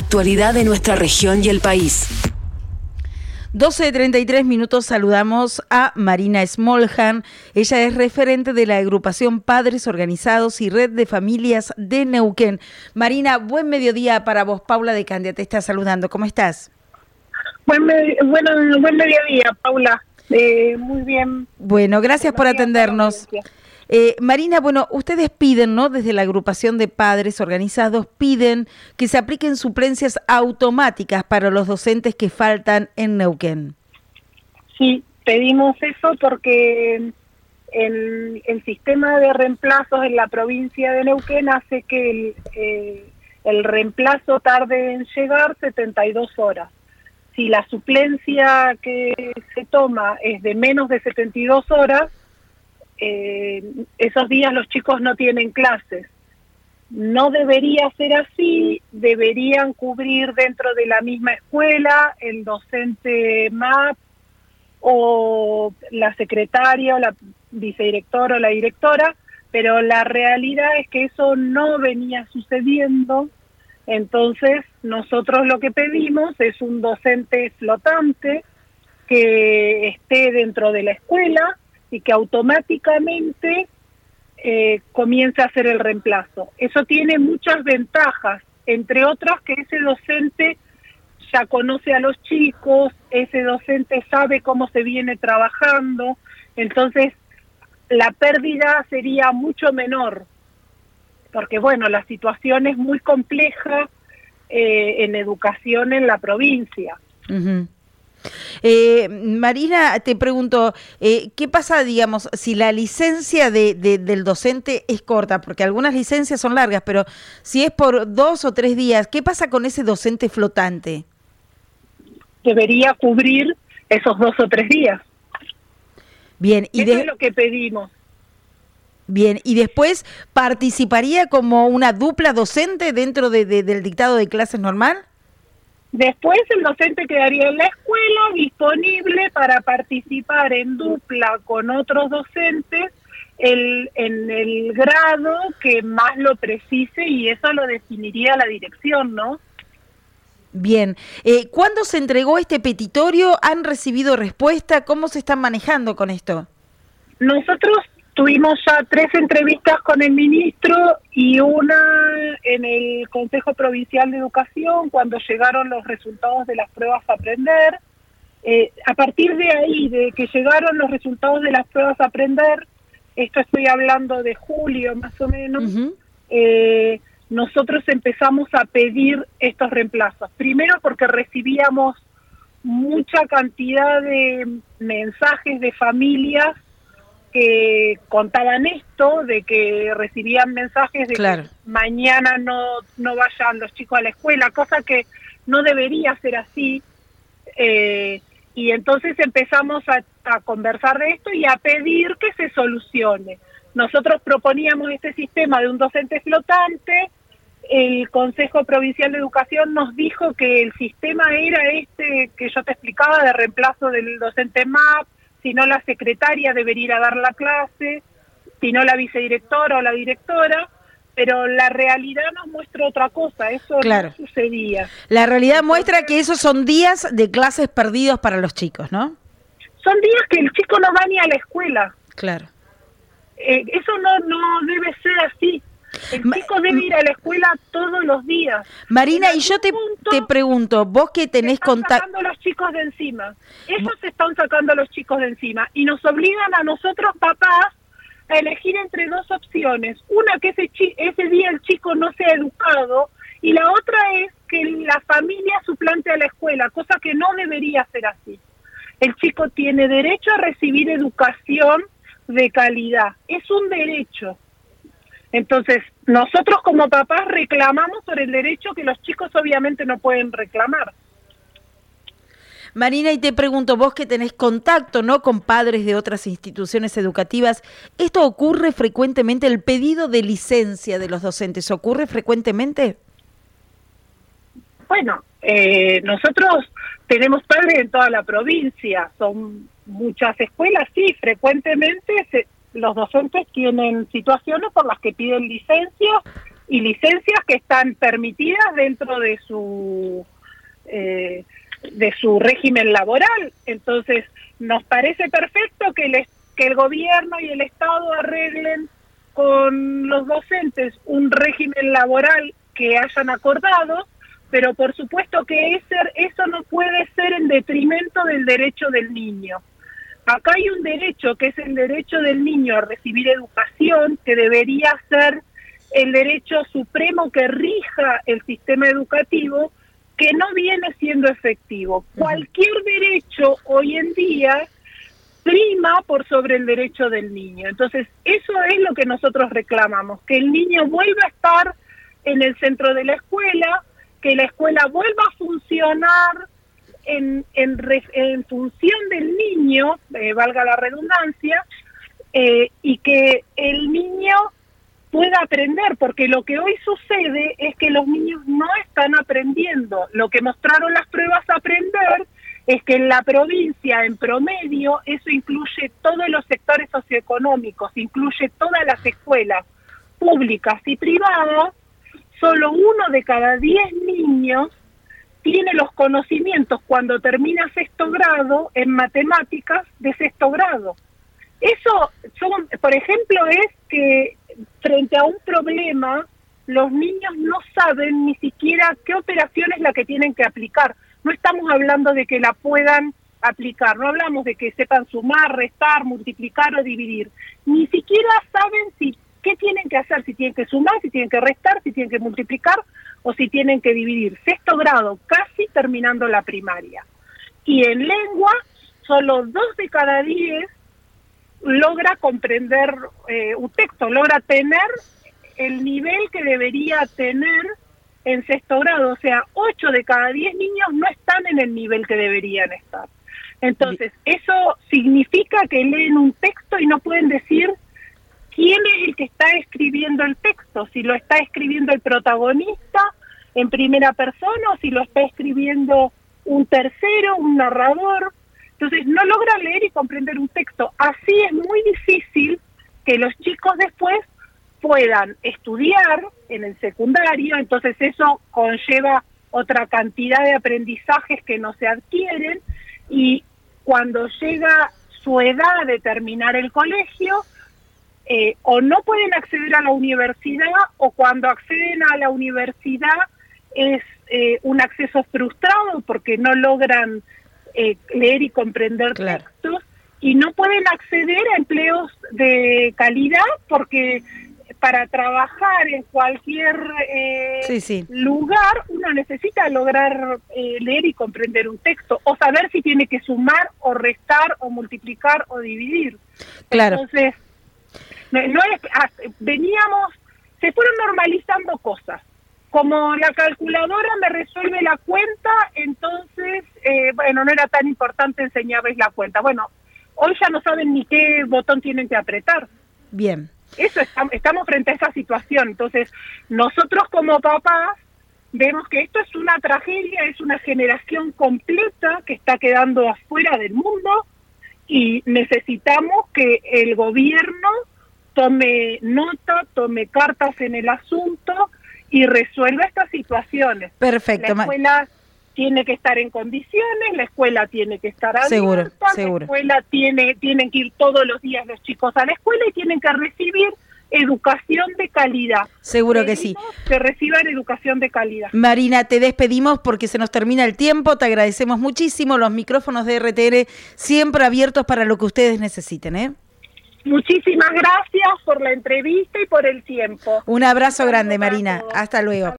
Actualidad de nuestra región y el país. 12.33 minutos saludamos a Marina Smoljan. Ella es referente de la agrupación Padres Organizados y Red de Familias de Neuquén. Marina, buen mediodía para vos. Paula de Candia te está saludando. ¿Cómo estás? Buen, bueno, buen mediodía, Paula. Eh, muy bien. Bueno, gracias por atendernos. Eh, Marina, bueno, ustedes piden, ¿no? Desde la agrupación de padres organizados, piden que se apliquen suplencias automáticas para los docentes que faltan en Neuquén. Sí, pedimos eso porque el, el sistema de reemplazos en la provincia de Neuquén hace que el, eh, el reemplazo tarde en llegar 72 horas. Si la suplencia que se toma es de menos de 72 horas, eh, esos días los chicos no tienen clases. No debería ser así, deberían cubrir dentro de la misma escuela el docente MAP o la secretaria o la vicedirectora o la directora, pero la realidad es que eso no venía sucediendo. Entonces, nosotros lo que pedimos es un docente flotante que esté dentro de la escuela, y que automáticamente eh, comience a hacer el reemplazo. Eso tiene muchas ventajas, entre otras que ese docente ya conoce a los chicos, ese docente sabe cómo se viene trabajando, entonces la pérdida sería mucho menor, porque bueno, la situación es muy compleja eh, en educación en la provincia. Eh, Marina, te pregunto, eh, ¿qué pasa, digamos, si la licencia de, del docente es corta? Porque algunas licencias son largas, pero si es por dos o tres días, ¿qué pasa con ese docente flotante? Debería cubrir esos dos o tres días. Bien, y Eso es lo que pedimos. Bien, y después participaría como una dupla docente dentro de, del dictado de clases normal? Después el docente quedaría en la escuela disponible para participar en dupla con otros docentes el, en el grado que más lo precise y eso lo definiría la dirección, ¿no? Bien, eh, ¿cuándo se entregó este petitorio? ¿Han recibido respuesta? ¿Cómo se están manejando con esto? Nosotros Tuvimos ya tres entrevistas con el ministro y una en el Consejo Provincial de Educación cuando llegaron los resultados de las pruebas a aprender. Eh, a partir de ahí, de que llegaron los resultados de las pruebas a aprender, esto estoy hablando de julio más o menos, eh, nosotros empezamos a pedir estos reemplazos. Primero porque recibíamos mucha cantidad de mensajes de familias que contaban esto, de que recibían mensajes de que mañana no, no vayan los chicos a la escuela, cosa que no debería ser así. Eh, y entonces empezamos a, a, conversar de esto y a pedir que se solucione. Nosotros proponíamos este sistema de un docente flotante, el Consejo Provincial de Educación nos dijo que el sistema era este que yo te explicaba de reemplazo del docente MAP, si no la secretaria debería ir a dar la clase, si no la vicedirectora o la directora, pero la realidad nos muestra otra cosa, eso no sucedía. La realidad muestra que esos son días de clases perdidos para los chicos, ¿no? Son días que el chico no va ni a la escuela. Claro. Eh, eso no, no debe ser así. El chico debe ir a la escuela todos los días. Marina, y yo te, te pregunto, vos que tenés contacto... sacando a los chicos de encima. Ellos se están sacando a los chicos de encima y nos obligan a nosotros, papás, a elegir entre dos opciones. Una, que ese, ese día el chico no sea educado y la otra es que la familia suplante a la escuela, cosa que no debería ser así. El chico tiene derecho a recibir educación de calidad. Es un derecho entonces, nosotros como papás reclamamos por el derecho que los chicos obviamente no pueden reclamar. Marina, y te pregunto, vos que tenés contacto ¿no? con padres de otras instituciones educativas, ¿esto ocurre frecuentemente? ¿El pedido de licencia de los docentes ocurre frecuentemente? Bueno, eh, nosotros tenemos padres en toda la provincia, son muchas escuelas, sí, frecuentemente se, los docentes tienen situaciones por las que piden licencia y licencias que están permitidas dentro de su eh, de su régimen laboral. Entonces, nos parece perfecto que el, que el gobierno y el Estado arreglen con los docentes un régimen laboral que hayan acordado, pero por supuesto que ese, eso no puede ser en detrimento del derecho del niño. Acá hay un derecho que es el derecho del niño a recibir educación, que debería ser el derecho supremo que rija el sistema educativo, que no viene siendo efectivo. Cualquier derecho hoy en día prima por sobre el derecho del niño. Entonces, eso es lo que nosotros reclamamos, que el niño vuelva a estar en el centro de la escuela, que la escuela vuelva a funcionar en, en, función del niño, eh, valga la redundancia, eh, y que el niño pueda aprender, porque lo que hoy sucede es que los niños no están aprendiendo. Lo que mostraron las pruebas a aprender es que en la provincia, en promedio, eso incluye todos los sectores socioeconómicos, incluye todas las escuelas públicas y privadas, solo uno de cada diez niños tiene los conocimientos cuando termina sexto grado en matemáticas de sexto grado. Eso, son, por ejemplo, es que frente a un problema, los niños no saben ni siquiera qué operación es la que tienen que aplicar. No estamos hablando de que la puedan aplicar, no hablamos de que sepan sumar, restar, multiplicar o dividir. Ni siquiera saben si qué tienen que hacer, si tienen que sumar, si tienen que restar, si tienen que multiplicar o si tienen que dividir. Sexto grado, casi terminando la primaria. Y en lengua, solo dos de cada diez logra comprender eh, un texto, logra tener el nivel que debería tener en sexto grado. O sea, ocho de cada diez niños no están en el nivel que deberían estar. Entonces, eso significa que leen un texto y no pueden decir quién es el que está escribiendo el texto, si lo está escribiendo el protagonista en primera persona o si lo está escribiendo un tercero, un narrador. Entonces no logran leer y comprender un texto. Así es muy difícil que los chicos después puedan estudiar en el secundario, entonces eso conlleva otra cantidad de aprendizajes que no se adquieren y cuando llega su edad de terminar el colegio, eh, o no pueden acceder a la universidad o cuando acceden a la universidad es eh, un acceso frustrado porque no logran eh, leer y comprender textos y no pueden acceder a empleos de calidad porque para trabajar en cualquier eh, lugar uno necesita lograr eh, leer y comprender un texto o saber si tiene que sumar o restar o multiplicar o dividir. Claro. Entonces, no es, ah, veníamos, se fueron normalizando cosas como la calculadora me resuelve la cuenta, entonces, eh, bueno, no era tan importante enseñarles la cuenta. Bueno, hoy ya no saben ni qué botón tienen que apretar. Bien. Eso, estamos frente a esa situación. Entonces, nosotros como papás vemos que esto es una tragedia, es una generación completa que está quedando afuera del mundo y necesitamos que el gobierno tome nota, tome cartas en el asunto y resuelva estas situaciones. Perfecto. La escuela tiene que estar en condiciones, la escuela tiene que estar abierta, seguro, la escuela tiene, tienen que ir todos los días los chicos a la escuela y tienen que recibir educación de calidad. Seguro que sí. Que reciban educación de calidad. Marina, te despedimos porque se nos termina el tiempo. Te agradecemos muchísimo. Los micrófonos de RTR siempre abiertos para lo que ustedes necesiten. ¿eh? Muchísimas gracias por la entrevista y por el tiempo. Un abrazo grande, Marina. Hasta luego.